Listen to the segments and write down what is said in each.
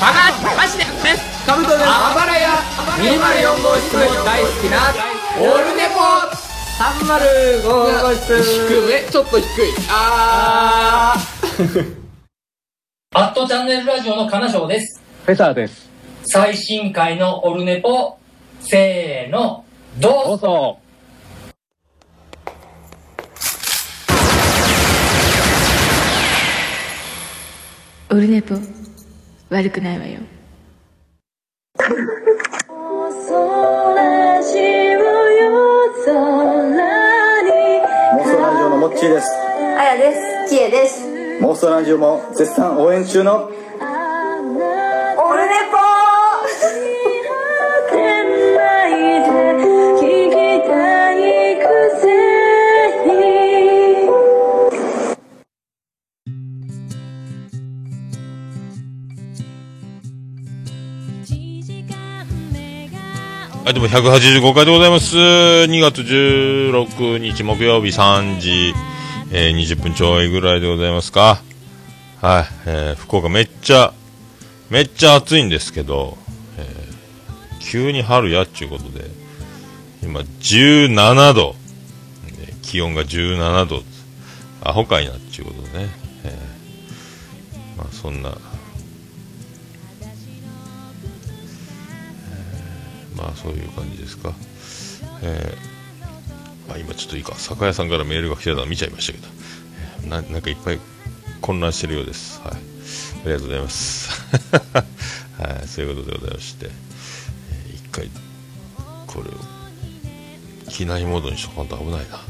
バカマジでですカブトですあばらや204号室も大好きなオルネポ305号室低めちょっと低いあアットチャンネルラジオの金賞です。フェザーです。最新回のオルネポ、せーの、どうぞどうぞ。オルネポ悪くないわよ妄想ラジオのモッチーですあやです。ちえです。妄想ラジオも絶賛応援中のはい、どうも185回でございます。2月16日木曜日3時、えー20分ちょいぐらいでございますか。はい、えー福岡めっちゃ、めっちゃ暑いんですけど、えー急に春やっちゅうことで、今17度、えー気温が17度、アホかいなっちゅうことでね、えーまあそんな、まあそういう感じですか。えーまあ、今ちょっといいか、酒屋さんからメールが来てたの見ちゃいましたけど、えーななんかいっぱい混乱してるようです。はい。ありがとうございます。はい、そういうことでございまして、えー一回、これを、機内モードにしとかんと危ないな。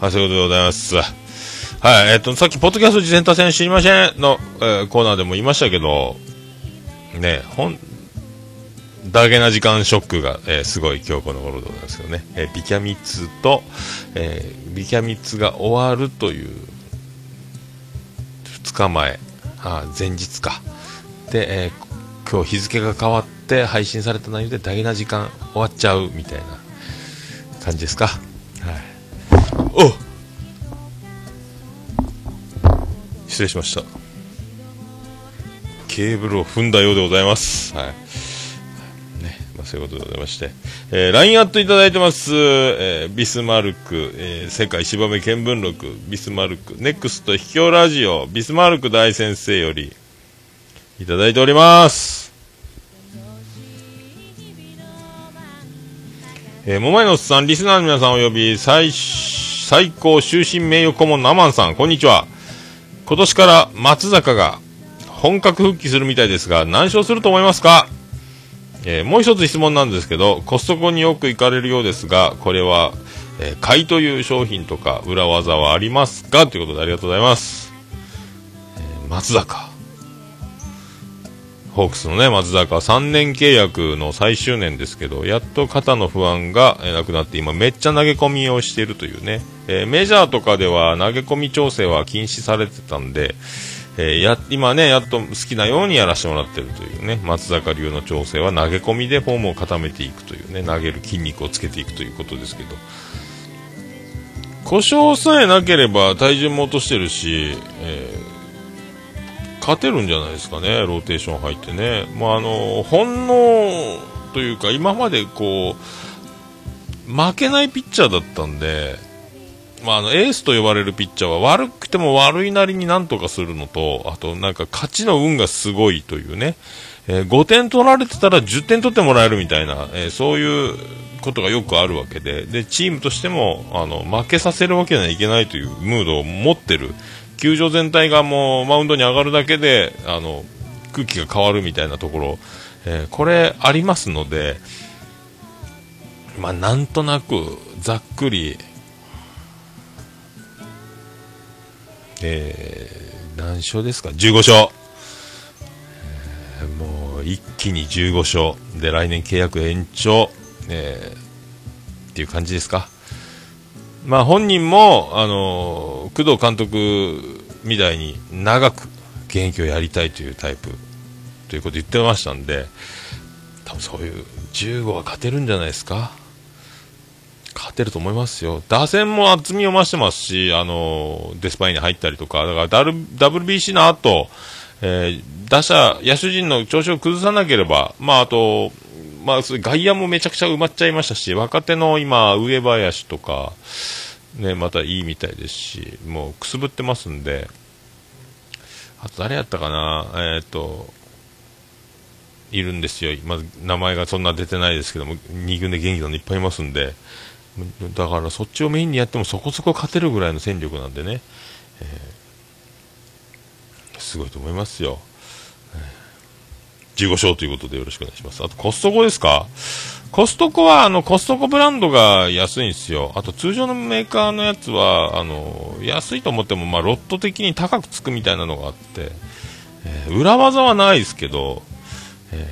はい、そういうことでございます。はい、えっ、と、さっき、ポッドキャスト自転車戦知りませんの、えーコーナーでも言いましたけど、ね、ほん、ダゲな時間ショックが、えーすごい今日この頃でございますけどね、えービキャミツと、えービキャミツが終わるという2日前。あ前日か。で、えー今日日付が変わって配信された内容でダゲな時間終わっちゃうみたいな感じですか。はい。お失礼しました。ケーブルを踏んだようでございます。はい、まあ、そういうことでございまして、えー、LINE アットいただいてます、えービスマルク、えー世界芝目見聞録、ビスマルク、ネクスト秘境ラジオ、ビスマルク大先生より、いただいております。えー、桃井のおっさん、リスナーの皆さんおよび、最、最高終身名誉顧問のアマンさん、こんにちは。今年から松坂が本格復帰するみたいですが、何勝すると思いますか？えーもう一つ質問なんですけど、コストコによく行かれるようですが、これは、えー買いという商品とか裏技はありますか？ということでありがとうございます。えー松坂。ホークスのね、松坂3年契約の最終年ですけど、やっと肩の不安がなくなって、今めっちゃ投げ込みをしているというね、えーメジャーとかでは投げ込み調整は禁止されてたんで、えーや今ね、やっと好きなようにやらせてもらってるというね、松坂流の調整は投げ込みでフォームを固めていくというね、投げる筋肉をつけていくということですけど、故障さえなければ体重も落としてるし、えー勝てるんじゃないですかね、ローテーション入ってね。まあ、あの、本能というか、今までこう、負けないピッチャーだったんで、まあ、あのエースと呼ばれるピッチャーは悪くても悪いなりになんとかするのと、あとなんか勝ちの運がすごいというね、えー5点取られてたら10点取ってもらえるみたいな、えーそういうことがよくあるわけで、で、チームとしても、あの、負けさせるわけにはいけないというムードを持ってる。球場全体がもうマウンドに上がるだけで、あの、空気が変わるみたいなところ、えーこれありますので、まあ、なんとなく、ざっくり、えー、何勝ですか ?15 勝。えーもう、一気に15勝。で、来年契約延長。えーっていう感じですか？まあ、本人も、あのー工藤監督みたいに長く現役をやりたいというタイプということ言ってましたんで、多分そういう15は勝てるんじゃないですか？勝てると思いますよ。打線も厚みを増してますし、あの、デスパイに入ったりとか、だから WBC の後、えー、打者、野手陣の調子を崩さなければ、まあ、あと、まあ、外野もめちゃくちゃ埋まっちゃいましたし、若手の今、上林とか、ね、またいいみたいですし、もうくすぶってますんで、あと誰やったかな、えっ、と、いるんですよ。まず名前がそんな出てないですけども、2軍で元気なのいっぱいいますんで、だからそっちをメインにやってもそこそこ勝てるぐらいの戦力なんでね、えー、すごいと思いますよ。15勝ということでよろしくお願いします。あとコストコですか？コストコは、あの、コストコブランドが安いんですよ。あと通常のメーカーのやつは、あの、安いと思っても、まあ、ロット的に高くつくみたいなのがあって、えー、裏技はないですけど、え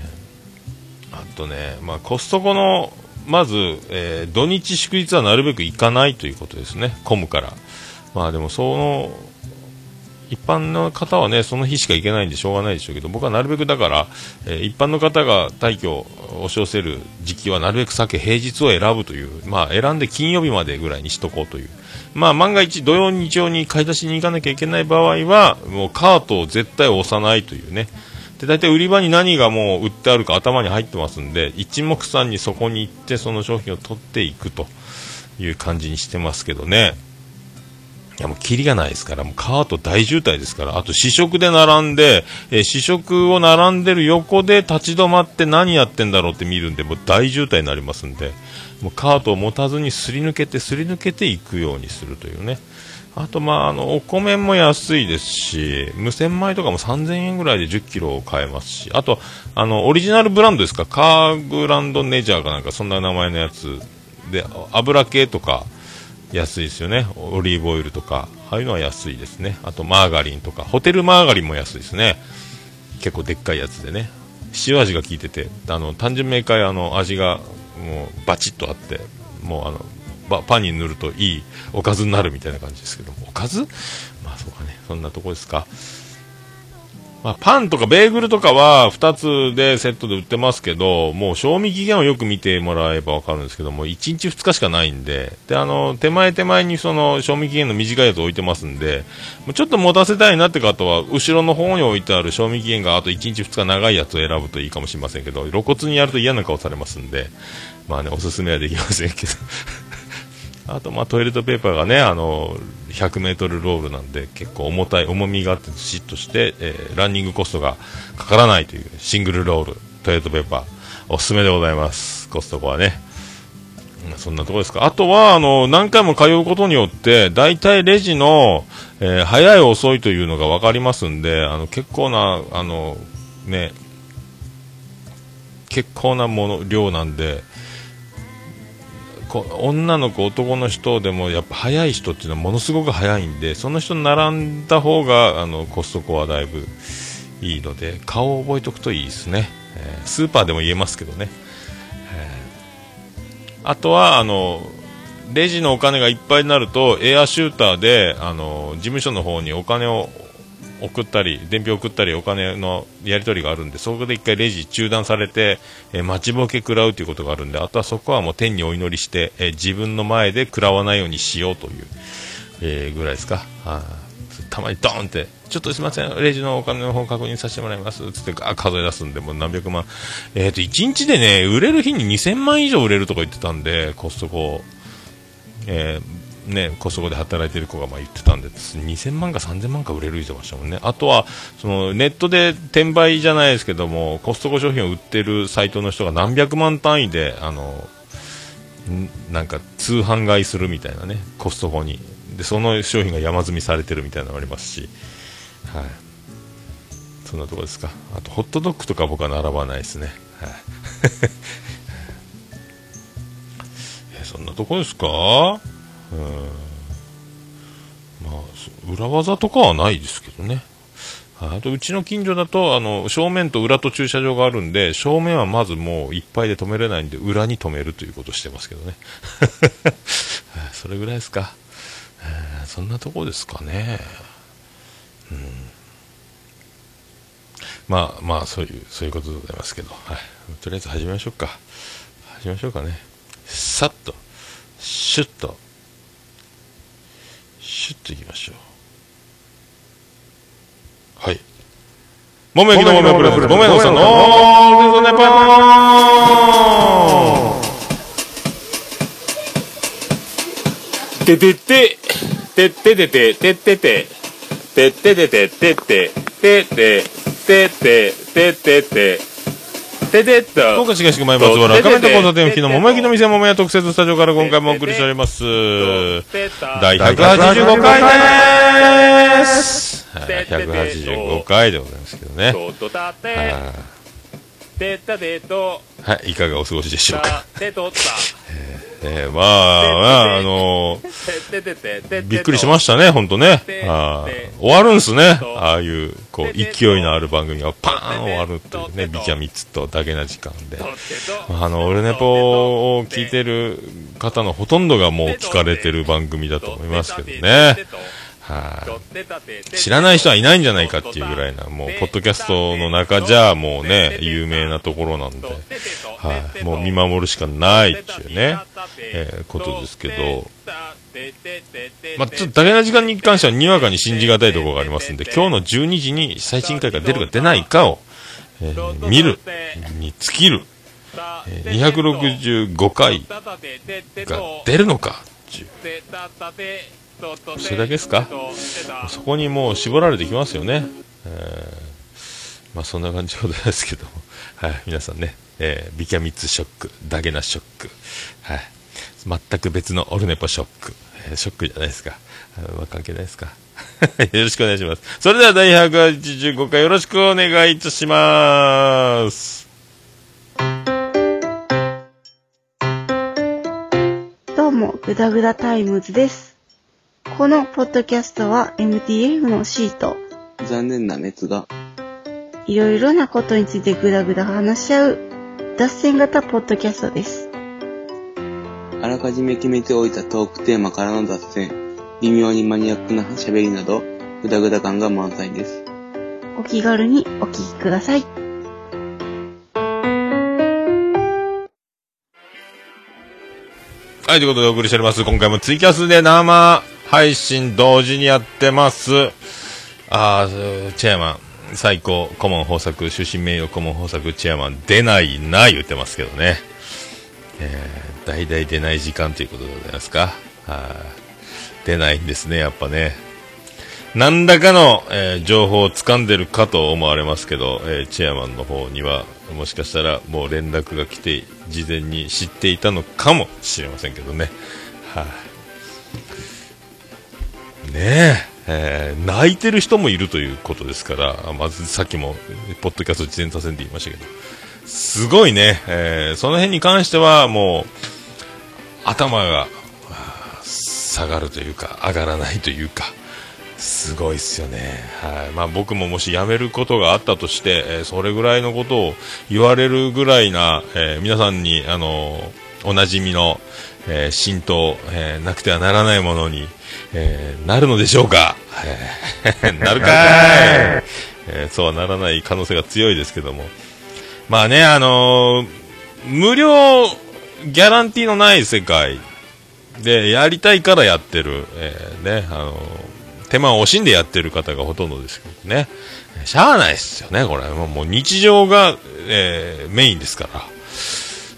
ー、あとね、まあ、コストコの、まず、えー、土日祝日はなるべく行かないということですね。混むから。まあでも、その、一般の方はね、その日しか行けないんでしょうがないでしょうけど、僕はなるべくだから、えー、一般の方が退去を押し寄せる時期はなるべく避け、平日を選ぶという、まあ選んで金曜日までぐらいにしとこうという。まあ万が一土曜日曜に買い出しに行かなきゃいけない場合は、もうカートを絶対押さないというね。で、大体売り場に何がもう売ってあるか頭に入ってますんで、一目散にそこに行ってその商品を取っていくという感じにしてますけどね。いやもうキリがないですから、もうカート大渋滞ですから、あと試食で並んで、えー、試食を並んでる横で立ち止まって何やってんだろうって見るんで、もう大渋滞になりますんで、もうカートを持たずにすり抜けて、すり抜けていくようにするというね。あと、まあ、あの、お米も安いですし、無洗米とかも3000円ぐらいで10キロ買えますし、あと、あの、オリジナルブランドですか、カーグランドネジャーかなんか、そんな名前のやつで、油系とか、安いですよね。オリーブオイルとか、ああいうのは安いですね。あとマーガリンとか、ホテルマーガリンも安いですね。結構でっかいやつでね。塩味が効いてて、あの、単純明快あの、味がもうバチッとあって、もうあの、パンに塗るといいおかずになるみたいな感じですけども、おかず？まあそうかね、そんなとこですか。まあ、パンとかベーグルとかは2つでセットで売ってますけど、もう賞味期限をよく見てもらえばわかるんですけども、1日2日しかないんで、で、あの、手前手前にその賞味期限の短いやつ置いてますんで、もうちょっと持たせたいなって方は、後ろの方に置いてある賞味期限があと1日2日長いやつを選ぶといいかもしれませんけど、露骨にやると嫌な顔されますんで、まあね、おすすめはできませんけど。あと、まあ、トイレットペーパーがね、あの、100メートルロールなんで、結構重たい、重みがあって、ずしっとして、えー、ランニングコストがかからないという、シングルロール、トイレットペーパー、おすすめでございます。コストコはね。そんなとこですか。あとは、あの、何回も通うことによって、大体レジの、えー、早い遅いというのが分かりますんで、あの、結構な、あの、ね、結構なもの、量なんで、女の子、男の人でもやっぱ早い人っていうのはものすごく早いんでその人に並んだ方があのコストコはだいぶいいので顔を覚えておくといいですね、えー、スーパーでも言えますけどね、えー、あとはあのレジのお金がいっぱいになるとエアシューターであの事務所の方にお金を送ったり、伝票送ったり、お金のやり取りがあるんで、そこで一回レジ中断されて、えー、待ちぼけ食らうということがあるんで、あとはそこはもう天にお祈りして、えー、自分の前で食らわないようにしようという、えー、ぐらいですか。あたまにドーンって、ちょっとすみません、レジのお金の方確認させてもらいます、つってガー数え出すんで、もう何百万。えっ、ー、と、1日でね、売れる日に2000万以上売れるとか言ってたんで、コストコ、えー、ね、コストコで働いてる子がまあ言ってたんで、2000万か3000万か売れる言ってましたもんね。あとは、そのネットで転売じゃないですけども、コストコ商品を売ってるサイトの人が何百万単位で、あの、なんか通販買いするみたいなね、コストコに。で、その商品が山積みされてるみたいなのがありますし、はい。そんなとこですか。あと、ホットドッグとか僕は並ばないですね。はい え。そんなとこですか？まあ、裏技とかはないですけどね。あと、うちの近所だと、あの、正面と裏と駐車場があるんで、正面はまずもういっぱいで止めれないんで、裏に止めるということをしてますけどね。それぐらいですか。そんなとこですかね。うん。まあまあ、そういう、そういうことでございますけど、はい。とりあえず始めましょうか。始めましょうかね。さっと、シュッと、シュッといきましょう。はい。桃焼きの桃プレゼンツ、桃屋のさんの、オールネポーててて、てててて、ててて、てててて、てて、てて、てて、ててて、ててっと。福岡市東区前松原、赤目と交差点付近の桃焼きの店桃屋特設スタジオから今回もお送りしております。第185回です。はい185回でございますけどね。はい、いかがお過ごしでしょうか。えー、まあ、まあ、あのー、びっくりしましたね、ほんとね。あー終わるんすね。ああいう、こう、勢いのある番組がパーン終わるっていうね、ビキャ3つとだけな時間で。あの、オルネポを聞いてる方のほとんどがもう聞かれてる番組だと思いますけどね。はい、知らない人はいないんじゃないかっていうぐらいな、もう、ポッドキャストの中じゃ、もうね、有名なところなんで、はい、もう見守るしかないっていうね、えーことですけど、まあ、ちょっと、だけな時間に関してはにわかに信じがたいところがありますんで、今日の12時に最新回が出るか出ないかを、えー見るに尽きる、えー265回が出るのかっていう。それだけですか？そこにもう絞られてきますよね。えーまあそんな感じでございますけど。はい、皆さんね、えービキャミツショック、ダゲナショック、はい、全く別のオルネポショック、えーショックじゃないですか。あまあ関係ないですか？よろしくお願いします。それでは第185回よろしくお願いいたします。どうも、グダグダタイムズです。このポッドキャストは MTF のシート、残念な滅が。いろいろなことについてグダグダ話し合う、脱線型ポッドキャストです。あらかじめ決めておいたトークテーマからの脱線、微妙にマニアックな喋りなど、グダグダ感が満載です。お気軽にお聞きください。はい、ということでお送りしております。今回もツイキャスで生配信同時にやってます。あー、チェアマン、最高、顧問豊作、終身名誉顧問豊作、チェアマン、出ないな、言ってますけどね。えー、代々出ない時間ということでございますか。はい出ないんですね、やっぱね。何らかの、えー情報を掴んでるかと思われますけど、えーチェアマンの方には、もしかしたらもう連絡が来て、事前に知っていたのかもしれませんけどね。はい、ねえー泣いてる人もいるということですから、まずさっきも、ポッドキャスト事前させんで言いましたけど、すごいね、えーその辺に関してはもう、頭が、下がるというか、上がらないというか、すごいっすよね。はい。まあ僕ももし辞めることがあったとして、えーそれぐらいのことを言われるぐらいな、えー皆さんに、あのーおなじみの、え浸透、えなくてはならないものに、えーなるのでしょうか、えー なるかい、えーそうはならない可能性が強いですけども。まあね、あのー無料ギャランティーのない世界でやりたいからやってる、えーね、あのー手間を惜しんでやってる方がほとんどですけどね。しゃあないっすよね、これ。もうもう日常が、えーメインですから。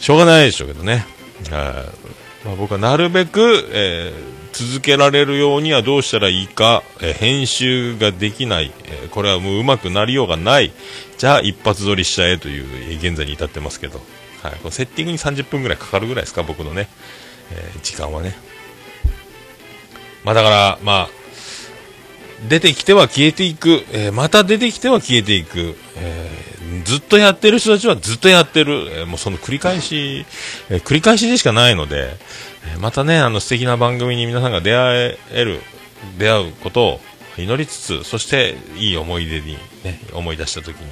しょうがないでしょうけどね。はいまあ、僕はなるべく、えー続けられるようにはどうしたらいいか、えー編集ができない、えーこれはもううまくなりようがない。じゃあ一発撮りしちゃえという、え現在に至ってますけど。はい、このセッティングに30分ぐらいかかるぐらいですか、僕のね、え時間はね。まあだから、まあ、出てきては消えていく、えーまた出てきては消えていく、えーずっとやってる人たちはずっとやってる、えーもうその繰り返し、えー繰り返しでしかないので、えーまたね、あの素敵な番組に皆さんが出会える、出会うことを祈りつつ、そしていい思い出に、ね、思い出した時に、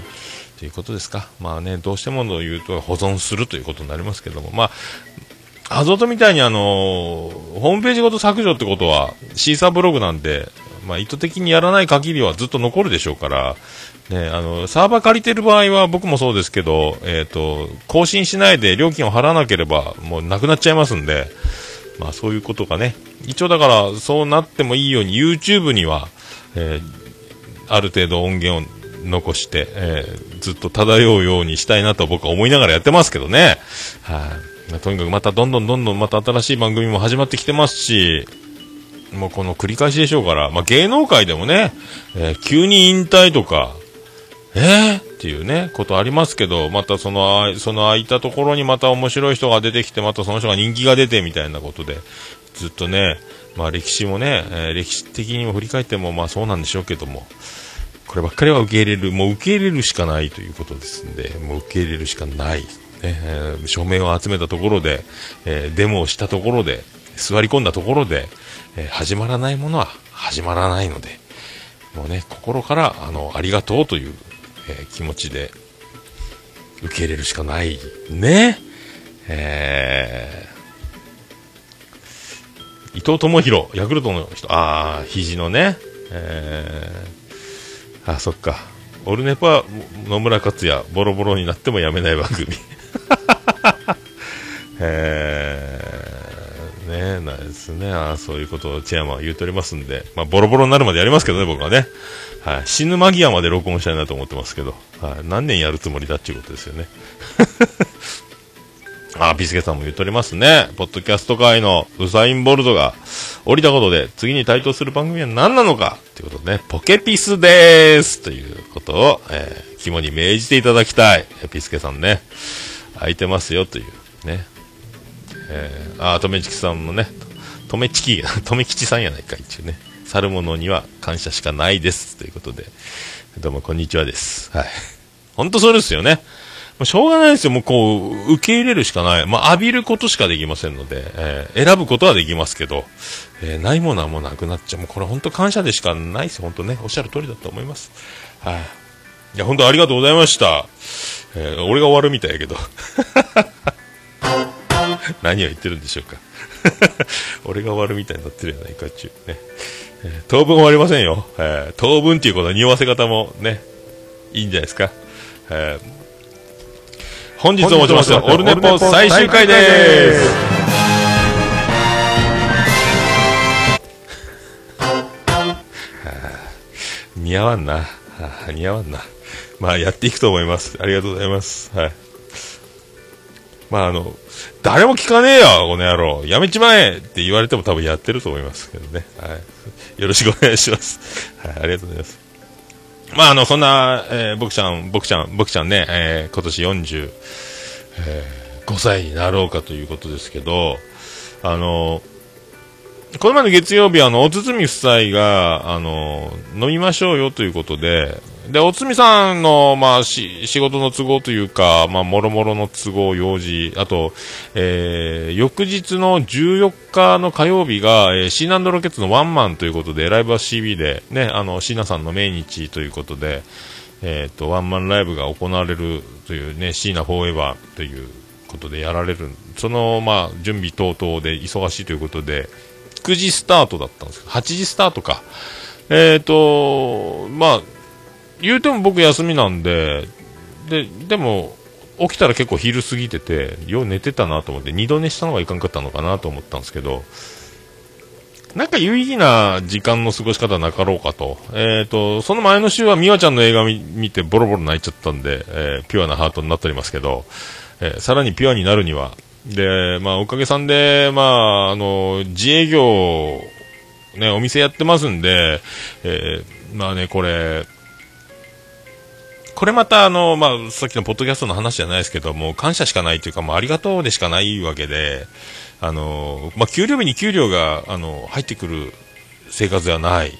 ということですか。まあね、どうしてもの言うと保存するということになりますけども、まあ、アゾトみたいにあのホームページごと削除ってことは、シーサーブログなんで、まあ、意図的にやらない限りはずっと残るでしょうから、ね、あの、サーバー借りてる場合は僕もそうですけど、えっ、と、更新しないで料金を払わなければ、もうなくなっちゃいますんで、まあそういうことがね、一応だからそうなってもいいように YouTube には、えーある程度音源を残して、えーずっと漂うようにしたいなと僕は思いながらやってますけどね。はい、とにかくまたどんどんどんどんまた新しい番組も始まってきてますし、もうこの繰り返しでしょうから、まあ、芸能界でもね、えー急に引退とか、えー、っていうね、ことありますけど、またその、その空いたところにまた面白い人が出てきて、またその人が人気が出てみたいなことで、ずっとね、まあ歴史もね、えー歴史的にも振り返ってもまあそうなんでしょうけども、こればっかりは受け入れる、もう受け入れるしかないということですんで、もう受け入れるしかない。ねえー署名を集めたところで、えーデモをしたところで、座り込んだところで、えー始まらないものは始まらないので、もうね、心から、あの、ありがとうという、えー気持ちで、受け入れるしかない。ね。えー、伊藤智弘、ヤクルトの人、ああ、肘のね、えー、あ、そっか。オルネポは野村克也、ボロボロになってもやめない番組。えー、なんですね。あそういうことをチェアマンは言うておりますんで、まあ、ボロボロになるまでやりますけどね、僕はね。はい。死ぬ間際まで録音したいなと思ってますけど、はい。何年やるつもりだっていうことですよね。あ、ビスケさんも言っておりますね。ポッドキャスト界のウサイン・ボルトが降りたことで、次に台頭する番組は何なのかということでね、ポケピスでーすということを、えー肝に銘じていただきたい。ピスケさんね、空いてますよという、ね。えー、あ、とめちきさんもね、とめちき、とめきちさんやないか、一応ね。去る者には感謝しかないです。ということで、どうもこんにちはです。はい。本当そうですよね。もうしょうがないですよ。もうこう、受け入れるしかない。まあ、浴びることしかできませんので、えー選ぶことはできますけど、えーないものはもうなくなっちゃう。もうこれ本当感謝でしかないですよ。本当ね。おっしゃる通りだと思います。はい。いや、本当ありがとうございました。えー俺が終わるみたいやけど。何を言ってるんでしょうか。俺が終わるみたいになってるやないかっちゅうね。えー当分終わりませんよ。えー当分っていうことは匂わせ方もね、いいんじゃないですか。えー本日をもちまして、オルネポ最終回です。似合わんな。はあ似合わんな。まあ、やっていくと思います。ありがとうございます。はい。まあ、あの、誰も聞かねえよ、この野郎。やめちまえって言われても多分やってると思いますけどね。はい。よろしくお願いします。はい、ありがとうございます。まあ、あの、そんな、えー、僕ちゃん、僕ちゃん、僕ちゃんね、えー今年40、えー5歳になろうかということですけど、あの、この前の月曜日、あの、おつつみ夫妻が、あの、飲みましょうよということで、で、おつみさんの、まあ、し、仕事の都合というか、まあ、もろもろの都合、用事、あと、えー、翌日の14日の火曜日が、えー、シーナンドロケッツのワンマンということで、ライブは CB で、ね、あの、シーナさんの命日ということで、えっ、と、ワンマンライブが行われるというね、シーナフォーエバーということでやられる、その、まあ、準備等々で忙しいということで、9時スタートだったんですけど、8時スタートか。えっ、と、まあ、言うても僕休みなんで、で、でも、起きたら結構昼過ぎてて、よう寝てたなと思って、二度寝したのがいかんかったのかなと思ったんですけど、なんか有意義な時間の過ごし方なかろうかと。えっ、と、その前の週は美和ちゃんの映画見てボロボロ泣いちゃったんで、えーピュアなハートになっておりますけど、えーさらにピュアになるには、で、まあ、おかげさんで、まあ、あの、自営業、ね、お店やってますんで、えまあね、これ、これまたあの、まあ、さっきのポッドキャストの話じゃないですけども、感謝しかないというか、もうありがとうでしかないわけで、あの、まあ、給料日に給料が、あの、入ってくる生活ではない。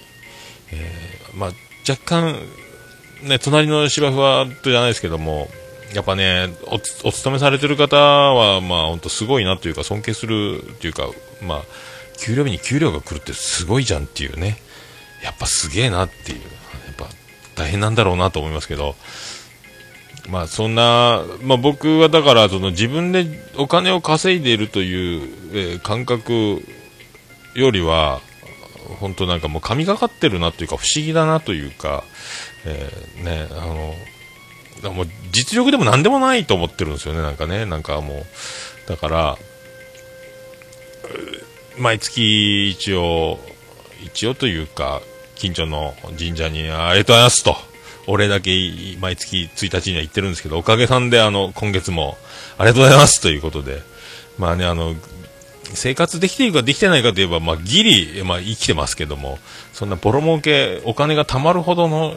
えーまあ、若干、ね、隣の芝生はとじゃないですけども、やっぱね、お、お勤めされてる方は、まあ、本当すごいなというか、尊敬するというか、まあ、給料日に給料が来るってすごいじゃんっていうね。やっぱすげえなっていう。大変なんだろうなと思いますけど。まあそんな、まあ僕はだからその自分でお金を稼いでいるという、えー感覚よりは、本当なんかもう神がかってるなというか不思議だなというか、えーね、あの、だもう実力でも何でもないと思ってるんですよね、なんかね、なんかもう、だから、毎月一応、一応というか、近所の神社にありがとうございますと、お礼だけ毎月1日には行ってるんですけど、おかげさんであの、今月もありがとうございますということで、まあね、あの、生活できているかできてないかといえば、まあ、ギリ、まあ、生きてますけども、そんなボロ儲け、お金が貯まるほどの、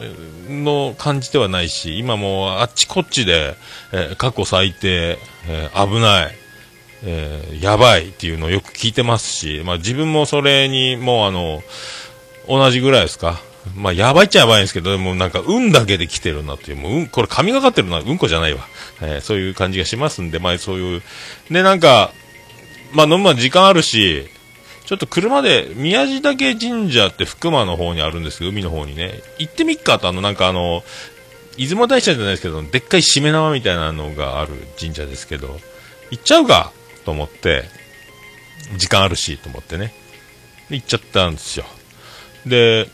の感じではないし、今もうあっちこっちで、えー過去最低、えー危ない、えーやばいっていうのをよく聞いてますし、まあ、自分もそれにもうあの、同じぐらいですか？まあ、やばいっちゃやばいんですけど、でもなんか、運だけで来てるなっていう、もう、うん、これ神がかってるのはうんこじゃないわ。えーそういう感じがしますんで、まあ、そういう、で、なんか、まあ、飲むまで時間あるし、ちょっと車で、宮地岳神社って福間の方にあるんですけど、海の方にね、行ってみっかと、あの、なんかあの、出雲大社じゃないですけど、でっかいしめ縄みたいなのがある神社ですけど、行っちゃうかと思って、時間あるしと思ってね、で行っちゃったんですよ。で、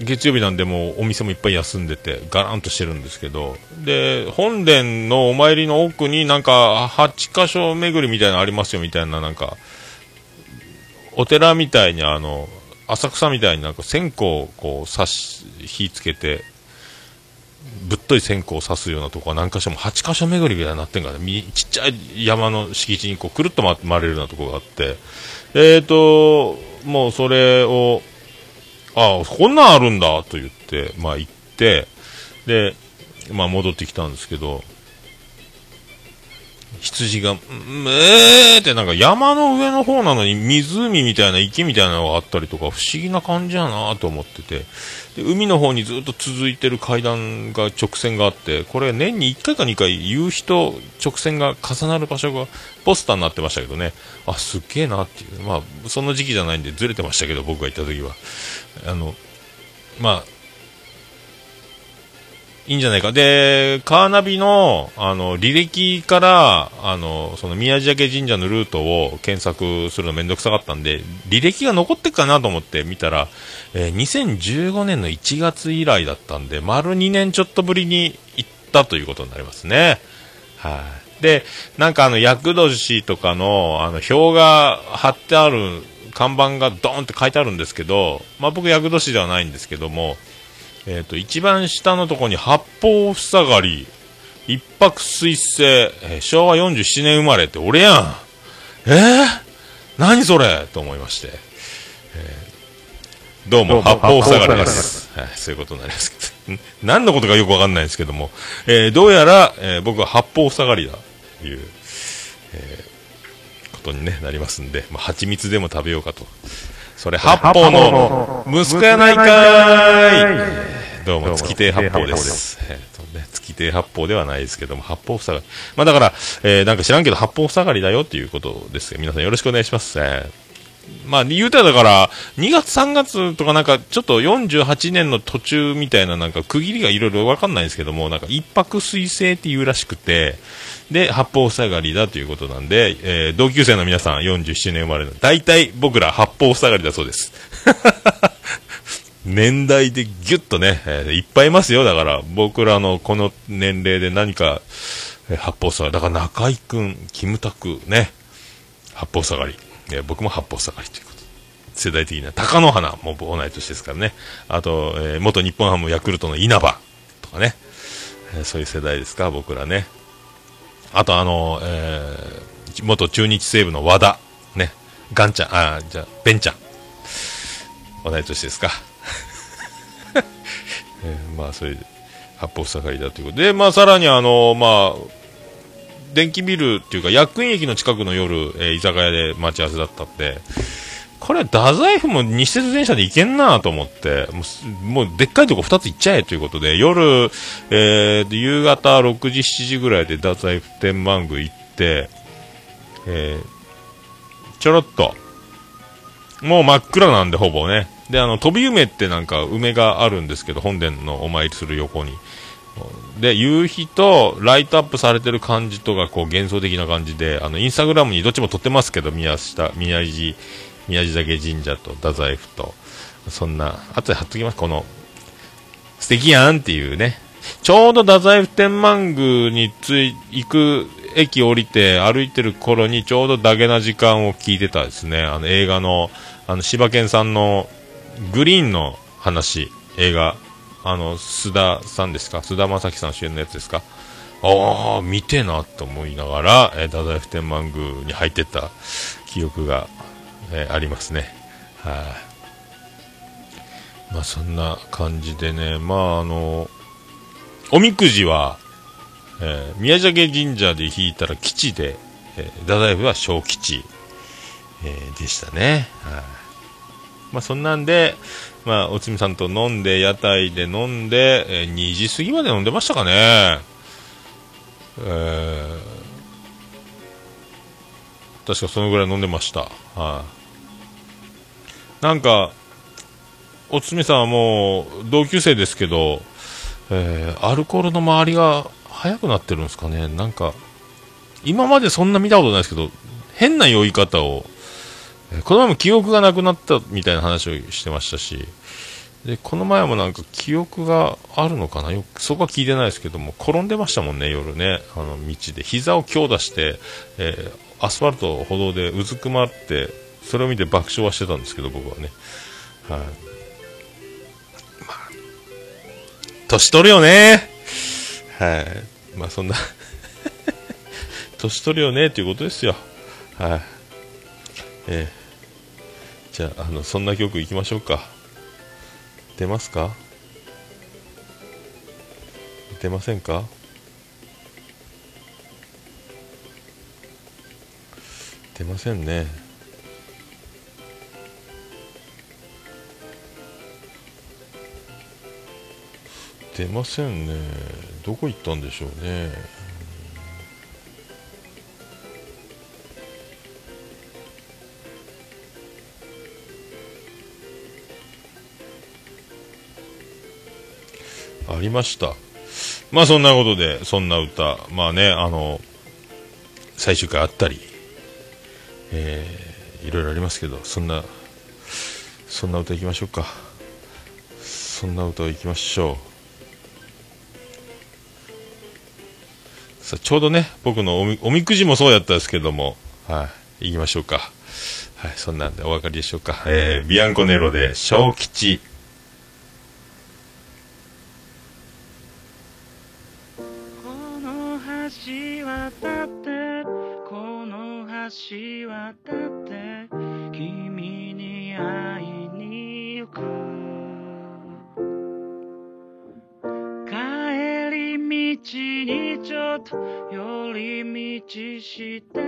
月曜日なんでもうお店もいっぱい休んでて、ガランとしてるんですけど、で、本殿のお参りの奥になんか、8箇所巡りみたいなのありますよみたいな、なんか、お寺みたいにあの、浅草みたいになんか線香をこう刺し、火つけて、ぶっとい線香を刺すようなとこは何箇所も8箇所巡りみたいになってんからね、ちっちゃい山の敷地にこうくるっと回れるようなとこがあって、えーと、もうそれを、あこんなんあるんだと言って、まあ行って、で、まあ戻ってきたんですけど、羊が、んえーってなんか山の上の方なのに湖みたいな池みたいなのがあったりとか不思議な感じやなと思ってて、で海の方にずっと続いてる階段が直線があって、これ年に1回か2回夕日と直線が重なる場所がポスターになってましたけどね、あ、すっげえなっていう。まあ、その時期じゃないんでずれてましたけど、僕が行った時は。あの、まあ、いいんじゃないか。で、カーナビの、あの、履歴から、あの、その宮地岳神社のルートを検索するのめんどくさかったんで、履歴が残ってっかなと思って見たら、えー2015年の1月以来だったんで、丸2年ちょっとぶりに行ったということになりますね。はい。で、なんかあの、厄年とかの、あの、表が貼ってある看板がドーンって書いてあるんですけど、まあ僕厄年ではないんですけども、えっ、と、一番下のところに八方塞がり、一泊水星、えー昭和47年生まれって俺やん。えー、何それ？と思いまして。えーどうも、八方塞がりです。はい、そういうことになりますけど。ん 何のことかよくわかんないんですけども、えーどうやら、えー僕は八方塞がりだ、という、えーことに、ね、なりますんで、まあ、蜂蜜でも食べようかと。それ、八方の息子やないかーい。どうも、月亭八方です。えーとね、月亭八方ではないですけども、八方塞がり。まあだから、えーなんか知らんけど、八方塞がりだよっていうことです皆さんよろしくお願いします。えーまあ、言うたらだから、2月3月とかなんか、ちょっと48年の途中みたいななんか区切りがいろいろわかんないんですけども、なんか一泊水星っていうらしくて、で、八方塞がりだということなんで、えー同級生の皆さん47年生まれの、大体僕ら八方塞がりだそうです。年代でギュッとね、えーいっぱいいますよ。だから、僕らのこの年齢で何か、えー八方塞がり。だから中井くん、キムタク、ね、八方塞がり。えー僕も八方塞がりということ。世代的には、貴乃花も同い年ですからね。あと、えー元日本ハムヤクルトの稲葉とかね。えーそういう世代ですか、僕らね。あと、あの、えー元中日西部の和田。ね。ガンちゃん、あー、じゃあ、ベンちゃん。同い年ですか。えーまあ、それで、八方塞がりだということで、まあ、さらにあの、まあ、電気ビルっていうか、薬院駅の近くの夜、えー居酒屋で待ち合わせだったんで、これ、太宰府も西鉄電車で行けんなと思って、もう、もうでっかいとこ2つ行っちゃえということで、夜、えーで夕方6時、7時ぐらいで太宰府天満宮行って、えーちょろっと、もう真っ暗なんで、ほぼね。で、あの、飛び梅ってなんか梅があるんですけど、本殿のお参りする横に。で、夕日とライトアップされてる感じとか、こう幻想的な感じで、あの、インスタグラムにどっちも撮ってますけど、宮下、宮地、宮地岳神社と太宰府と、そんな、後で貼っときます、この、素敵やんっていうね。ちょうど太宰府天満宮につい、行く駅降りて歩いてる頃にちょうどダゲな時間を聞いてたですね。あの映画の、あの柴犬さんのグリーンの話、映画あの、須田さんですか？須田正樹さん主演のやつですか？ああ、見てなと思いながら、えー、太宰府天満宮に入ってった記憶が、えー、ありますね。はい、あ、まあそんな感じでね、まああの、おみくじは、えー、宮崎神社で引いたら吉で、えー、太宰府は小吉、えー、でしたね。はい、あ、まあそんなんで、まあおつみさんと飲んで、屋台で飲んで、えー、2時過ぎまで飲んでましたかね。えー、確かそのぐらい飲んでました。はい、あ、なんか、おつみさんはもう同級生ですけど、えー、アルコールの周りが速くなってるんですかね。なんか、今までそんな見たことないですけど、変な酔い方を、この前も記憶がなくなったみたいな話をしてましたし、で、この前もなんか記憶があるのかな？よく、そこは聞いてないですけども、転んでましたもんね、夜ね。あの、道で。膝を強打して、えー、アスファルト歩道でうずくまって、それを見て爆笑はしてたんですけど、僕はね。はい、まあ年取るよね。はい。まあそんな 年取るよねっていうことですよ。はい。えー、じゃあ、あの、そんな曲いきましょうか。出ますか？出ませんか？出ませんね。出ませんねどこ行ったんでしょうねありましたまあそんなことでそんな歌まあねあの最終回あったりえー、いろいろありますけどそんなそんな歌いきましょうかそんな歌いきましょうさあちょうどね、僕のおみおみくじもそうやったですけども、はい、行きましょうか。はい、そんなんでお分かりでしょうか。えー、ビアンコネロで小吉。橋渡って君に会いに行く。帰り道にちょっと寄り道したくて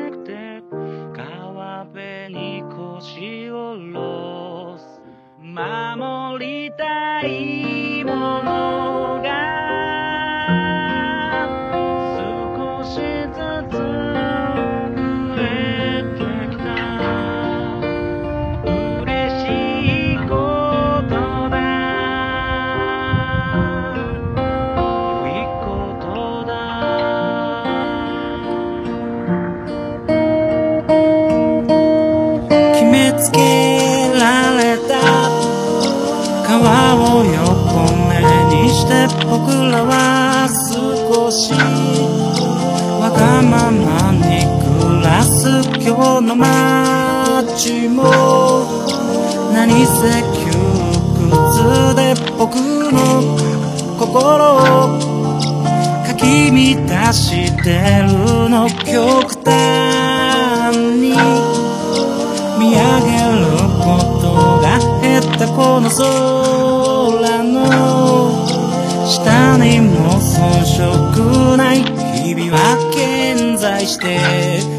僕らは少しわがままに暮らす今日の街も何せ窮屈で僕の心をかき乱してるの極端に見上げることが減ったこの空健在して。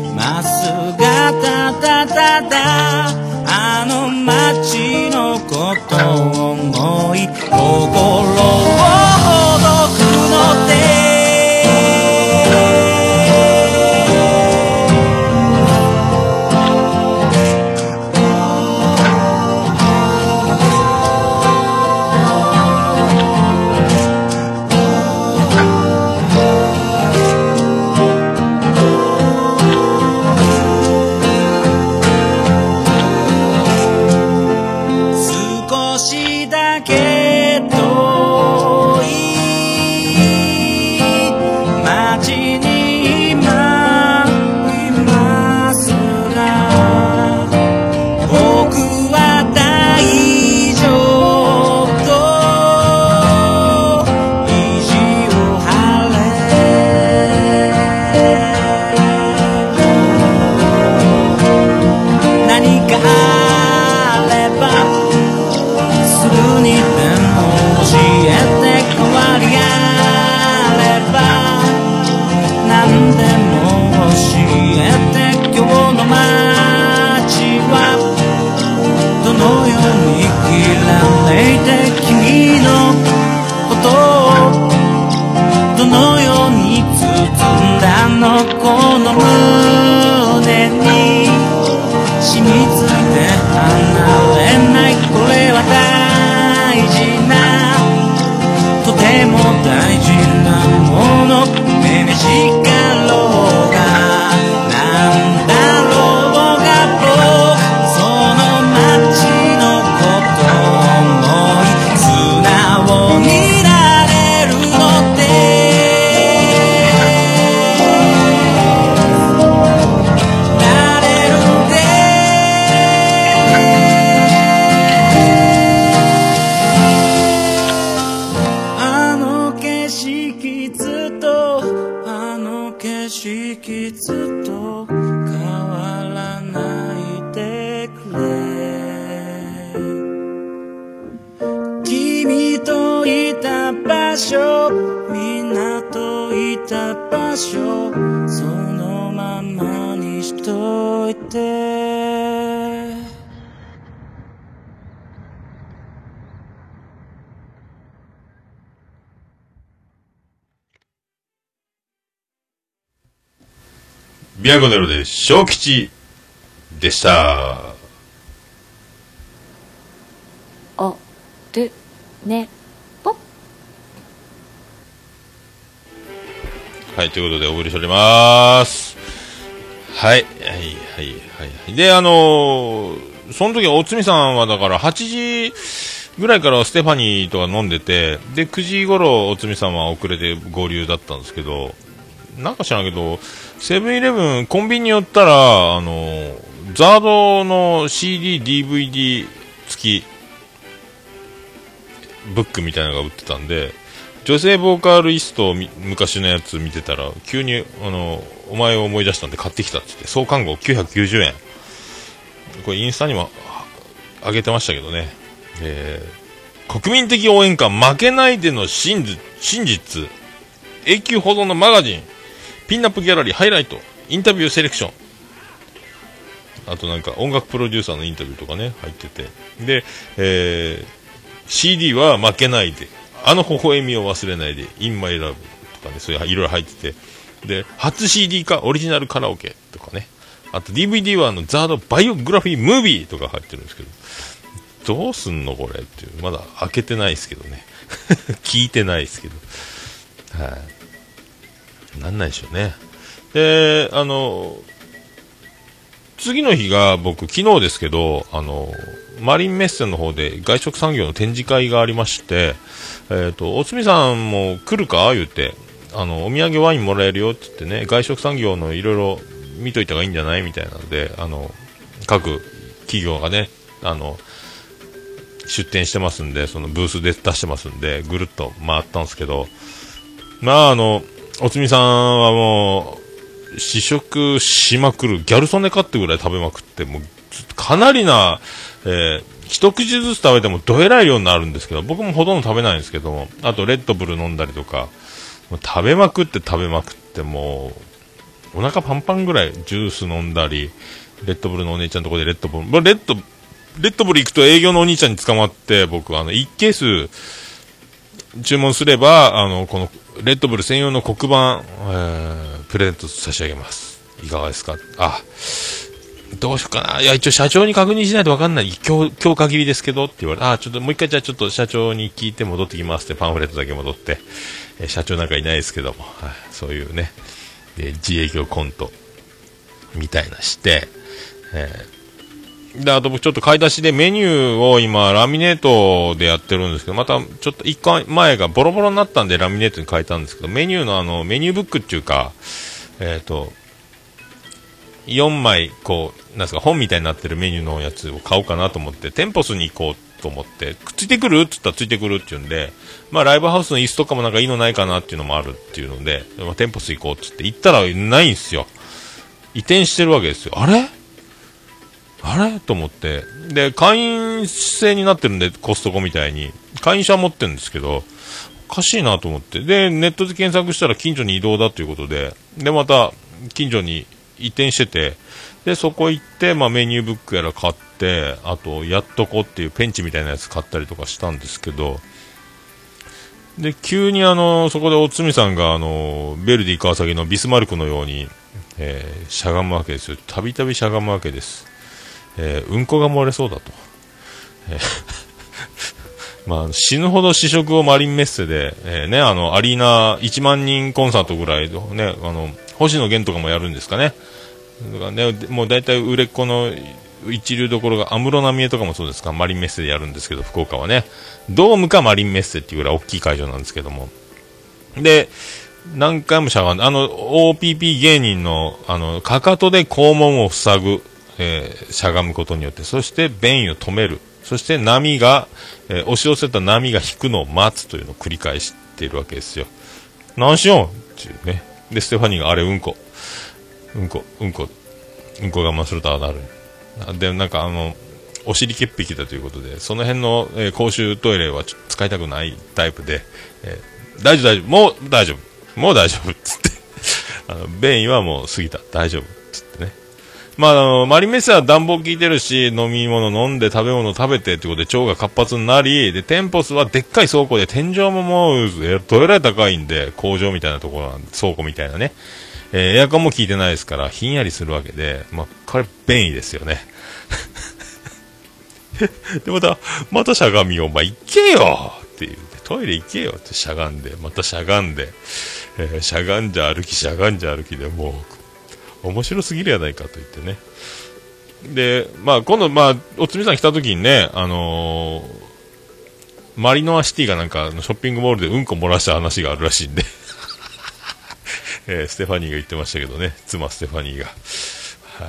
ビアゴネロで小吉でした。おるねぽはい、ということでお送りしております。はい、はい、はい、はい。で、あのーその時はおつみさんはだから8時ぐらいからステファニーとか飲んでて、で、9時頃おつみさんは遅れて合流だったんですけど、なんか知らんけど、セブンイレブン、コンビニ寄ったら、あのザードの CD、DVD 付き、ブックみたいなのが売ってたんで、女性ボーカルリストを昔のやつ見てたら、急に、あの、お前を思い出したんで買ってきたって言って、創刊号990円。これインスタにも上げてましたけどね。えー国民的応援歌、負けないでの真実、真実、永久保存のマガジン、ピンナップギャラリー、ハイライト、インタビューセレクション、あとなんか音楽プロデューサーのインタビューとかね、入ってて。で、えー CD は負けないで、あの微笑みを忘れないで、In My Love とかね、そういういろいろ入ってて。で、初 CD かオリジナルカラオケとかね。あと DVD はあのザードバイオグラフィームービーとか入ってるんですけど、どうすんのこれっていう。まだ開けてないですけどね。聞いてないですけど。はい。なんないでしょうね。で、あの、次の日が僕、昨日ですけど、あの、マリンメッセの方で外食産業の展示会がありまして、えっ、と、おつみさんも来るか？言うて、あの、お土産ワインもらえるよって言ってね、外食産業のいろいろ見といた方がいいんじゃない？みたいなので、あの、各企業がね、あの、出店してますんで、そのブースで出してますんで、ぐるっと回ったんですけど、まあ、あの、おつみさんはもう、試食しまくる、ギャル曽根かってぐらい食べまくって、もう、かなりな、えー一口ずつ食べてもどえらい量になるんですけど、僕もほとんど食べないんですけども、あとレッドブル飲んだりとか、もう食べまくって食べまくって、もう、お腹パンパンぐらい、ジュース飲んだり、レッドブルのお姉ちゃんのとこでレッドブル、レッド、レッドブル行くと営業のお兄ちゃんに捕まって、僕、あの、1ケース、注文すれば、あの、この、レッドブル専用の黒板、えープレゼント差し上げます。いかがですか？あ、どうしようかな。いや、一応社長に確認しないとわかんない。今日、今日限りですけどって言われて、あ、ちょっともう一回じゃあちょっと社長に聞いて戻ってきますってパンフレットだけ戻って、えー社長なんかいないですけども、はい、そういうね、え自営業コント、みたいなして、えーで、あと僕ちょっと買い出しでメニューを今ラミネートでやってるんですけど、またちょっと一回前がボロボロになったんでラミネートに変えたんですけど、メニューのあの、メニューブックっていうか、えっ、と、4枚、こう、なんすか、本みたいになってるメニューのやつを買おうかなと思って、テンポスに行こうと思って、くっついてくるって言ったらついてくるって言うんで、まあライブハウスの椅子とかもなんかいいのないかなっていうのもあるっていうので、まあ、テンポス行こうって言って、行ったらないんすよ。移転してるわけですよ。あれ？あれ？と思って。で、会員制になってるんで、コストコみたいに。会員証は持ってるんですけど、おかしいなと思って。で、ネットで検索したら近所に移動だということで、で、また、近所に移転してて、で、そこ行って、まあ、メニューブックやら買って、あと、やっとこっていうペンチみたいなやつ買ったりとかしたんですけど、で、急にあの、そこでおつみさんがあの、ベルディ川崎のビスマルクのように、えーしゃがむわけですよ。たびたびしゃがむわけです。えーうんこが漏れそうだと。えー まあ、死ぬほど試食をマリンメッセで、えーね、あの、アリーナ1万人コンサートぐらいのね、あの、星野源とかもやるんですかね。だからね、もう大体売れっ子の一流どころが、安室奈美恵とかもそうですか、マリンメッセでやるんですけど、福岡はね。ドームかマリンメッセっていうぐらい大きい会場なんですけども。で、何回もしゃがんで、あの、OPP 芸人の、あの、かかとで肛門を塞ぐ、えーしゃがむことによって、そして便意を止める。そして波が、えー押し寄せた波が引くのを待つというのを繰り返しているわけですよ。何しよんっていうね。で、ステファニーがあれうんこ。うんこ、うんこ、うんこ我慢するとああなる。で、なんかあの、お尻潔癖だということで、その辺の、えー公衆トイレはちょっと使いたくないタイプで、えー大丈夫大丈夫、もう大丈夫、もう大丈夫っつって、あの、便意はもう過ぎた、大丈夫っつってね。まあ、あの、マリメッセは暖房効いてるし、飲み物飲んで食べ物食べてってことで腸が活発になり、で、テンポスはでっかい倉庫で天井ももう、えどえらい高いんで、工場みたいなところなんで、倉庫みたいなね。えーエアコンも効いてないですから、ひんやりするわけで、まあ、これ便意ですよね。で、また、またしゃがみを、まあ、行けよっていう、トイレ行けよってしゃがんで、またしゃがんで、えーしゃがんじゃ歩き、しゃがんじゃ歩きでもう、面白すぎるやないかと言ってね。で、まあ、今度、まあ、おつみさん来た時にね、あのーマリノアシティがなんか、ショッピングモールでうんこ漏らした話があるらしいんで、えーステファニーが言ってましたけどね、妻ステファニーが。は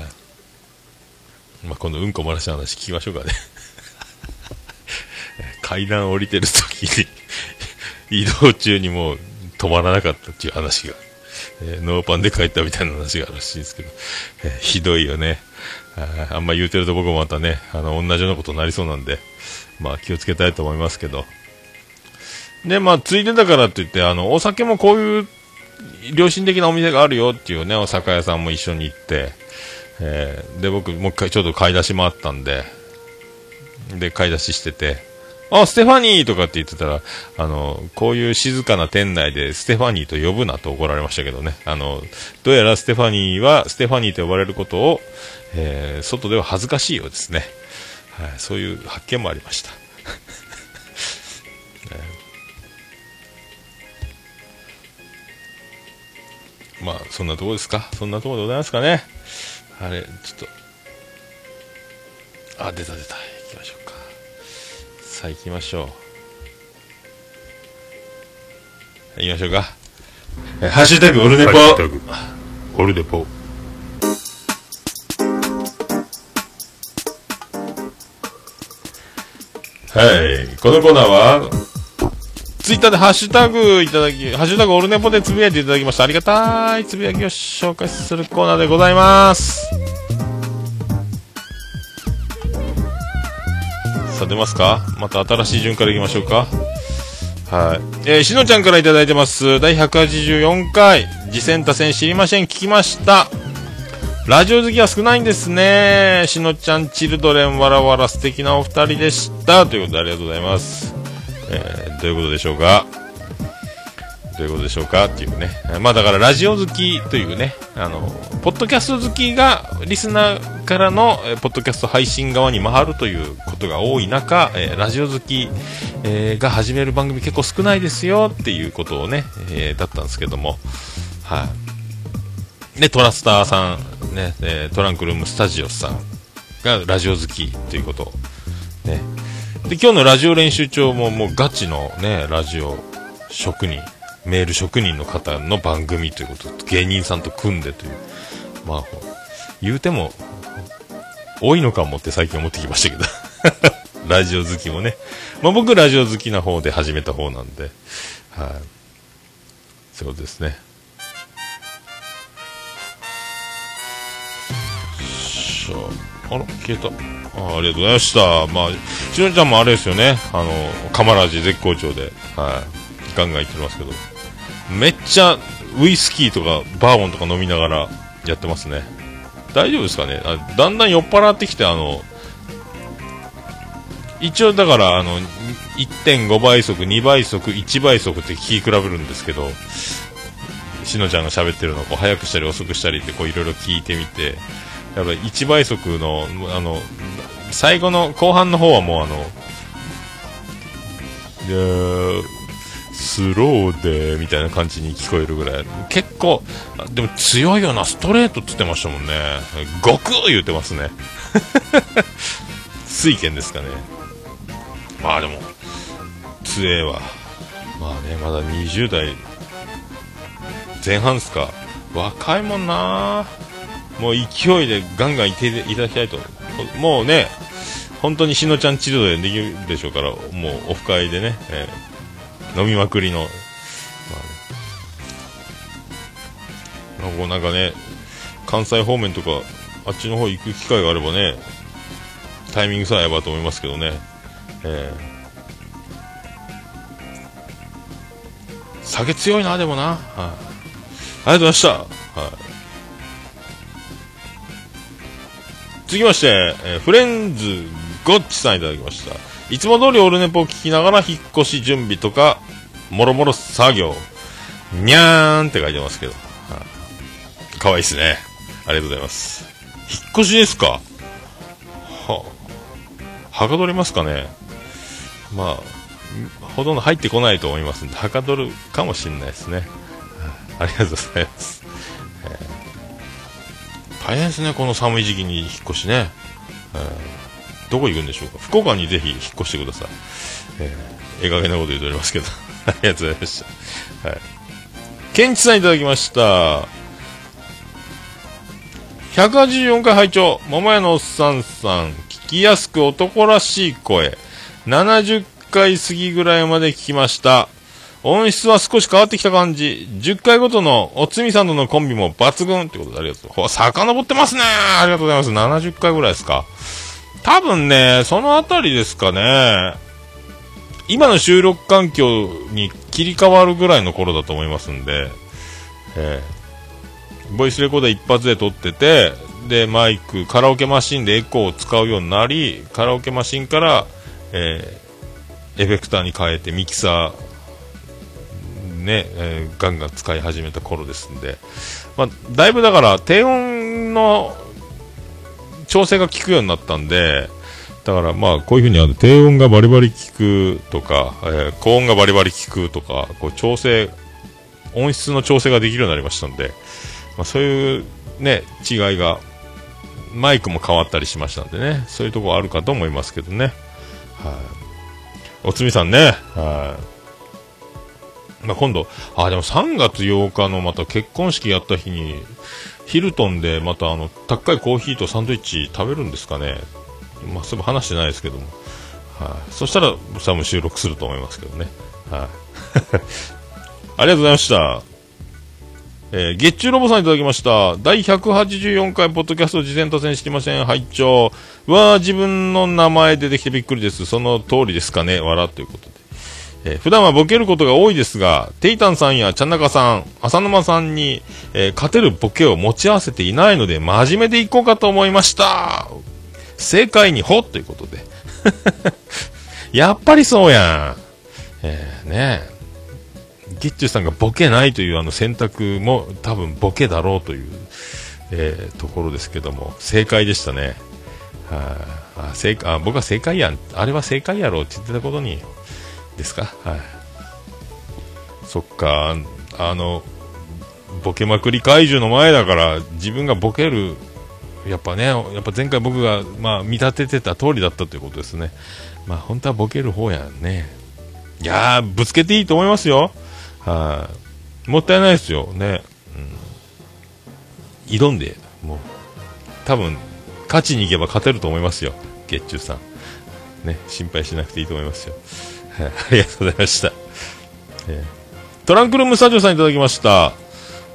い。まあ、今度うんこ漏らした話聞きましょうかね。階段降りてる時に 移動中にもう止まらなかったっていう話が、えーノーパンで帰ったみたいな話があるらしいんですけど、えーひどいよね。ああんま言うてると僕もまたね、あの、同じようなことになりそうなんで、まあ気をつけたいと思いますけど。で、まあ、ついでだからって言って、あの、お酒もこういう良心的なお店があるよっていうね、お酒屋さんも一緒に行って、えーで、僕、もう一回ちょっと買い出しもあったんで、で、買い出ししてて、あ、ステファニーとかって言ってたら、あの、こういう静かな店内でステファニーと呼ぶなと怒られましたけどね。あの、どうやらステファニーは、ステファニーと呼ばれることを、えー外では恥ずかしいようですね。はい、そういう発見もありました。まあ、そんなとこですか？そんなとこでございますかね？あれ、ちょっと。あ、出た出た。行きましょう。さあ、行きましょう。行きましょうか。えハッシュタグ、オルネポ。オルネポ。はい。このコーナーは、ツイッターでハッシュタグいただき、ハッシュタグオルネポでつぶやいていただきました。ありがたいつぶやきを紹介するコーナーでございます。さあ、出ますか？また新しい順からいきましょうか。はい。えー、しのちゃんからいただいてます。第184回、次戦多戦知りません。聞きました。ラジオ好きは少ないんですね。しのちゃん、チルドレン、わらわら素敵なお二人でした。ということでありがとうございます。えーどういうことでしょうか？どういうことでしょうかっていうね。まあだからラジオ好きというね、あの、ポッドキャスト好きがリスナーからの、ポッドキャスト配信側に回るということが多い中、ラジオ好き、が始める番組結構少ないですよっていうことをね、だったんですけども、はい。で、トラスターさん、ね、トランクルームスタジオさんがラジオ好きということね、で、今日のラジオ練習帳ももうガチのね、ラジオ職人、メール職人の方の番組ということ、芸人さんと組んでという、まあ、言うても、多いのかもって最近思ってきましたけど、ラジオ好きもね。まあ僕ラジオ好きな方で始めた方なんで、はい、そうですね。あら、消えた。あありがとうございました。まあ、しのちゃんもあれですよね。あの、カマラジ絶好調で、はい。ガンガン言ってますけど。めっちゃ、ウイスキーとか、バーボンとか飲みながらやってますね。大丈夫ですかね？あだんだん酔っ払ってきて、あの、一応だから、あの、1.5倍速、2倍速、1倍速って聞き比べるんですけど、しのちゃんが喋ってるのをこう早くしたり遅くしたりっていろいろ聞いてみて、やっぱり1倍速の、あの、最後の後半の方はもうあの、スローで、みたいな感じに聞こえるぐらい。結構、でも強いよな、ストレートって言ってましたもんね。悟空言ってますね。水拳ですかね。まあでも、強えわ。まあね、まだ20代前半っすか。若いもんなもう勢いでガンガンいっていただきたいと。もうね、本当にしのちゃんチルドでできるでしょうから、もうオフ会でね、えー飲みまくりの、まあねこうなんかね、関西方面とか、あっちの方行く機会があればね、タイミングさえ合えばと思いますけどね。えー酒強いな、でもな。はい、ありがとうございました。はい。続きまして、えーフレンズゴッチさんいただきました。いつも通りオールネポを聞きながら引っ越し準備とか、もろもろ作業。にゃーんって書いてますけど。かわいいですね。ありがとうございます。引っ越しですか？は、はかどりますかね？まあ、ほとんど入ってこないと思いますんで、はかどるかもしれないですね。ありがとうございます。えー大変ですね、この寒い時期に引っ越しね。えーどこ行くんでしょうか？福岡にぜひ引っ越してください。えー、ええ加減なこと言っておりますけど。ありがとうございました。はい。ケンチさんいただきました。184回拝聴桃屋のおっさんさん聞きやすく男らしい声。70回過ぎぐらいまで聞きました。音質は少し変わってきた感じ。10回ごとのおつみさんとのコンビも抜群ってことでありがとう。ほ遡ってますね。ありがとうございます。70回ぐらいですか。多分ねそのあたりですかね。今の収録環境に切り替わるぐらいの頃だと思いますんでええボイスレコーダー一発で撮ってて、で、マイク、カラオケマシンでエコーを使うようになり、カラオケマシンから、えーエフェクターに変えてミキサー、ね、えーガンガン使い始めた頃ですんで、まあ、だいぶだから低音の調整が効くようになったんで、だからまあこういう風にあの低音がバリバリ効くとか、えー高音がバリバリ効くとか、こう調整、音質の調整ができるようになりましたんで、まあ、そういうね、違いが、マイクも変わったりしましたんでね、そういうところあるかと思いますけどね。はい。おつみさんね、はい。まあ、今度、あ、でも3月8日のまた結婚式やった日に、ヒルトンでまたあの、高いコーヒーとサンドイッチ食べるんですかね。まあ、そういえば話してないですけども。はい。そしたら、多分収録すると思いますけどね。はい。ありがとうございました。えー、月中ロボさんいただきました。第184回ポッドキャスト事前多戦してません。拝聴わー、自分の名前出てきてびっくりです。その通りですかね。わらということで。えー普段はボケることが多いですが、テイタンさんやチャンナカさん、浅沼さんに、えー勝てるボケを持ち合わせていないので、真面目でいこうかと思いました。正解にほということで。やっぱりそうやん。えー、ねえ。ゲッチュさんがボケないというあの選択も多分ボケだろうという、えーところですけども、正解でしたね。はい、あ正あ僕は正解やん、あれは正解やろうって言ってたことに、ですか？はい。そっか、あの、ボケまくり怪獣の前だから、自分がボケる、やっぱね、やっぱ前回僕が、まあ、見立ててた通りだったということですね。まあ、本当はボケる方やんね。いやー、ぶつけていいと思いますよ。はい、もったいないですよ。ね。うん。挑んで、もう、多分、勝ちに行けば勝てると思いますよ。月中さん。ね、心配しなくていいと思いますよ。はい、ありがとうございました。えートランクルームスタジオさんいただきました。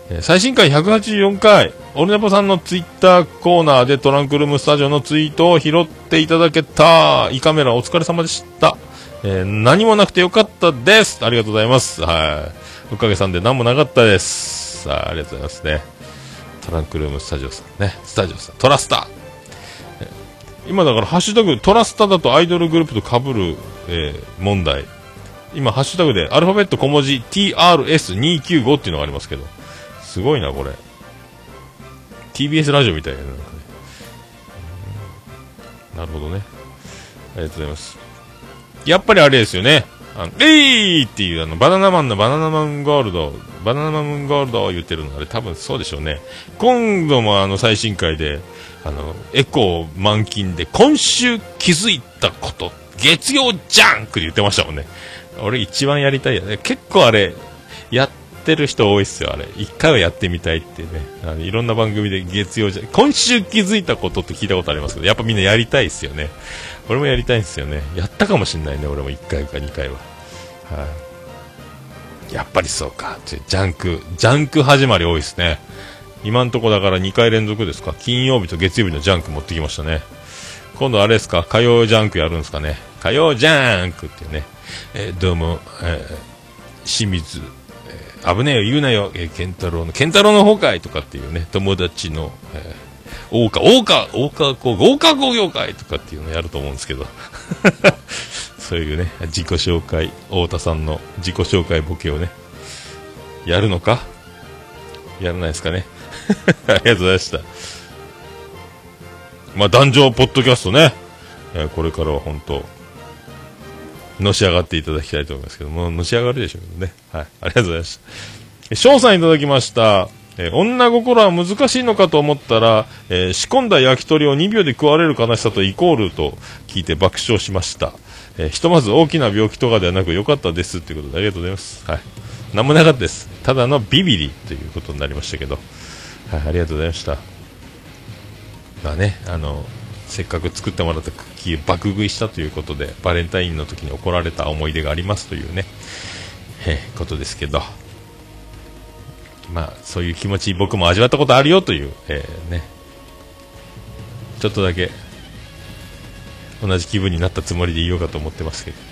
えー最新回184回、オルネポさんのツイッターコーナーでトランクルームスタジオのツイートを拾っていただけた、胃カメラお疲れ様でした。えー何もなくてよかったです。ありがとうございます。はい。おかげさんで何もなかったです。さあ、ありがとうございますね。トランクルームスタジオさんね。スタジオさん。トラスタ。え今だからハッシュタグトラスタだとアイドルグループと被る、えー問題。今、ハッシュタグでアルファベット小文字 TRS295 っていうのがありますけど。すごいな、これ。TBS ラジオみたいな。なんかねなるほどね。ありがとうございます。やっぱりあれですよね。あの、レイっていうあの、バナナマンのバナナマンゴールド、バナナマンゴールドを言ってるの、あれ多分そうでしょうね。今度もあの、最新回で、あの、エコー満勤で、今週気づいたこと、月曜ジャンクで言ってましたもんね。俺一番やりたいやね。結構あれ、やってる人多いっすよ、あれ。一回はやってみたいってね。あのいろんな番組で月曜じゃ、今週気づいたことって聞いたことありますけど、やっぱみんなやりたいっすよね。俺もやりたいんですよね。やったかもしんないね、俺も1回か2回は。はい、やっぱりそうか。ジャンク、ジャンク始まり多いですね。今んとこだから2回連続ですか。金曜日と月曜日のジャンク持ってきましたね。今度あれですか、火曜ジャンクやるんですかね。火曜ジャンクってね。えーどうも、えー清水、危ねえよ言うなよ、えー、健太郎の、健太郎の方かいとかっていうね、友達の、えー、大川、大川、大川工業、大川工業会とかっていうのやると思うんですけど。そういうね、自己紹介、太田さんの自己紹介ボケをね、やるのか？やらないですかね？ありがとうございました。まあ、壇上ポッドキャストね、えーこれからは本当、のし上がっていただきたいと思いますけども、のし上がるでしょうけどね。はい。ありがとうございました。翔さんいただきました。え女心は難しいのかと思ったら、えー仕込んだ焼き鳥を2秒で食われる悲しさとイコールと聞いて爆笑しました。えーひとまず大きな病気とかではなく良かったですということでありがとうございます。はい。なんもなかったです。ただのビビリということになりましたけど。はい、ありがとうございました。まあね、あの、せっかく作ってもらったクッキー爆食いしたということで、バレンタインの時に怒られた思い出がありますというね、えーことですけど、まあ、そういう気持ち僕も味わったことあるよという、えーね、ちょっとだけ、同じ気分になったつもりでいようかと思ってますけどね。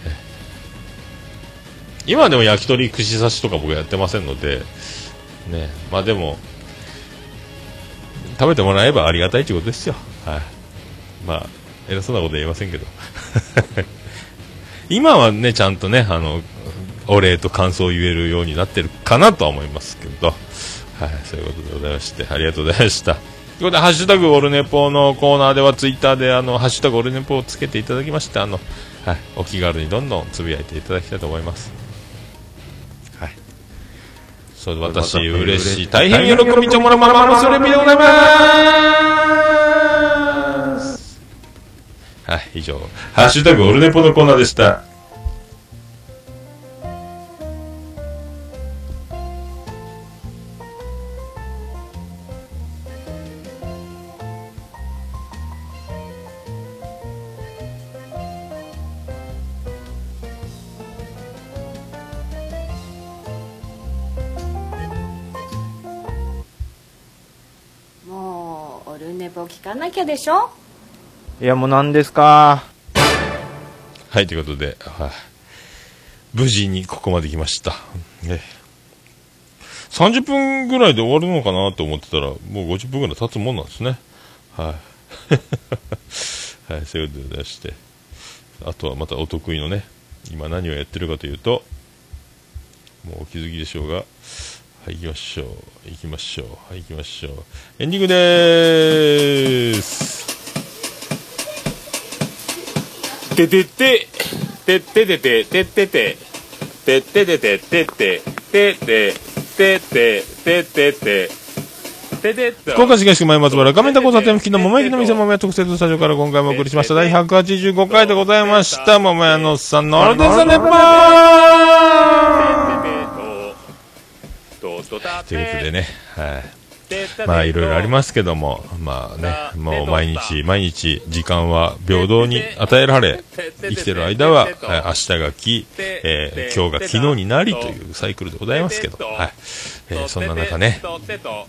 今でも焼き鳥串刺しとか僕やってませんので、ね、まあでも、食べてもらえばありがたいということですよ。はい。まあ、偉そうなことは言えませんけど。今はね、ちゃんとね、あの、お礼と感想を言えるようになってるかなとは思いますけど、はい、そういうことでございまして、ありがとうございました。ということで、ハッシュタグオルネポのコーナーでは、ツイッターで、あの、ハッシュタグオルネポをつけていただきまして、あの、はい、お気軽にどんどんつぶやいていただきたいと思います。はい。そうで、私、嬉しい。大変喜びちょもらまらまらそれびでございます。はい、以上、ハッシュタグオルネポのコーナーでした。もうオルネポ聞かなきゃでしょ？いや、もう何ですか？はい、ということで、はい、無事にここまで来ました。ね、30分ぐらいで終わるのかなと思ってたら、もう50分ぐらい経つもんなんですね。はい。はい、そういうことでございまして。あとはまたお得意のね、今何をやってるかというと、もうお気づきでしょうが、はい、行きましょう。行きましょう。はい、行きましょう。エンディングでーす。ててて、てっててて、てってて、てっててて、てって、てって、てって、てってて。福岡市東区前松原画面タ交差点付近の桃焼きの店桃屋特設スタジオから今回もお送りしました第185回でございました。桃屋のさんのオールデンサネッパーということでね、はい。まあいろいろありますけども、まあね、もう毎日毎日時間は平等に与えられ、生きてる間は、はい明日が来、えー今日が昨日になりというサイクルでございますけど、はい。えーそんな中ね、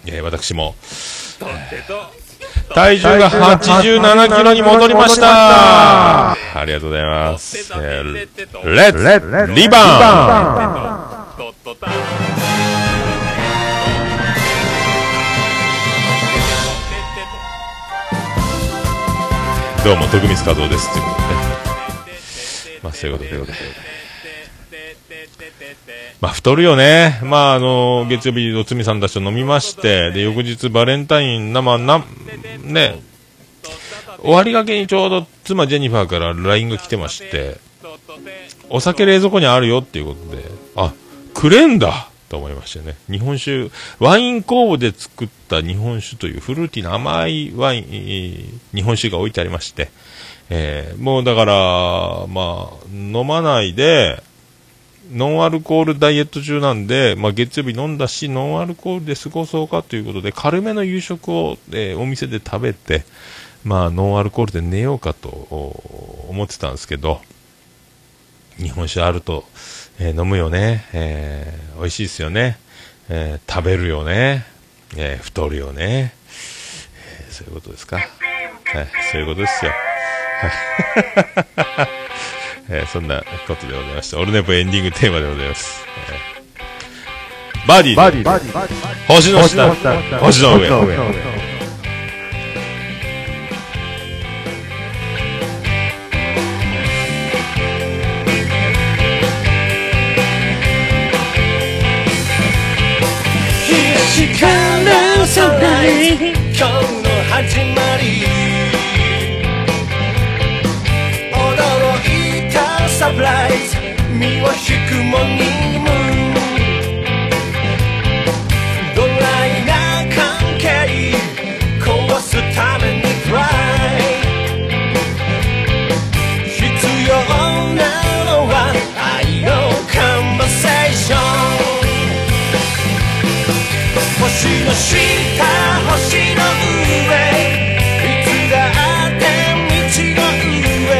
えー私も、えー体重が87キロに戻りました。ありがとうございます。えーレッツリバウンどうも、徳光和夫です。ということでね。まあ、そういうことで。まあ、太るよね。まあ、あの、月曜日、おつみさんたちと飲みまして、で、翌日バレンタインな、まあ、な、ね、終わりがけにちょうど妻ジェニファーから LINE が来てまして、お酒冷蔵庫にあるよっていうことで、あ、くれんだと思いましてね。日本酒、ワイン工房で作った日本酒というフルーティーな甘いワイン、日本酒が置いてありまして、えーもうだから、まあ、飲まないで、ノンアルコールダイエット中なんで、まあ、月曜日飲んだし、ノンアルコールで過ごそうかということで、軽めの夕食を、えーお店で食べて、まあ、ノンアルコールで寝ようかと思ってたんですけど、日本酒あると、えー飲むよね、えー美味しいですよね、えー食べるよね、えー太るよね。えーそういうことですか。はい、そういうことですよ。はい。えーそんなことでございました。オルネポエンディングテーマでございます。えーバディでバディで星の下、星の上。光る空に今日の始まり。驚いたサプライズ。身を引くもにの下星の上。いつだって道の上。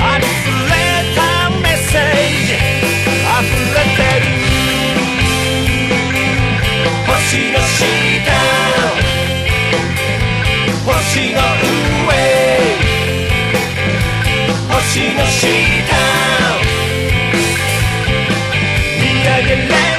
ありふれたメッセージ。溢れてる。星の下。星の上。星の下。見上げれ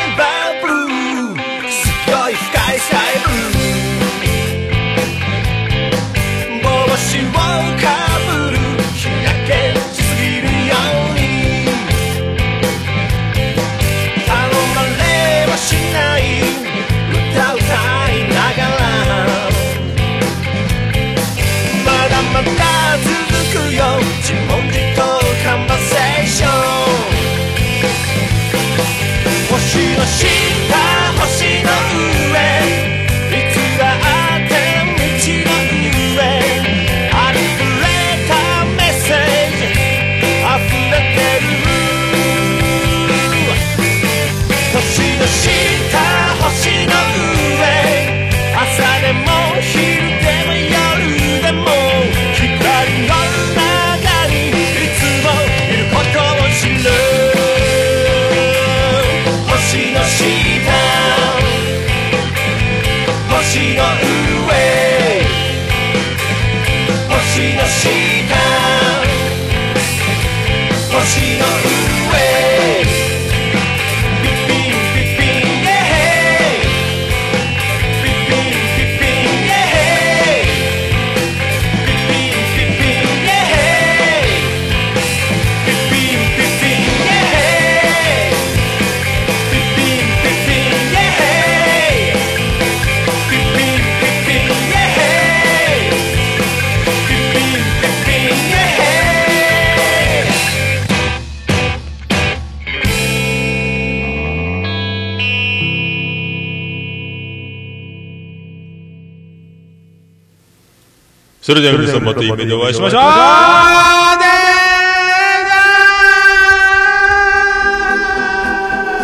それでは皆さんまた夢でお会いしましょう。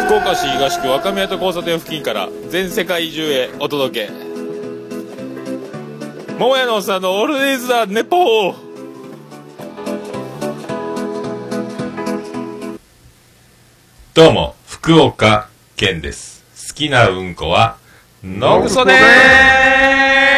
福岡市東区若宮と交差点付近から全世界中へお届け。桃屋のおっさんのオールディーズ・ザ・ネポー。どうも福岡健です。好きなうんこはノグソでーす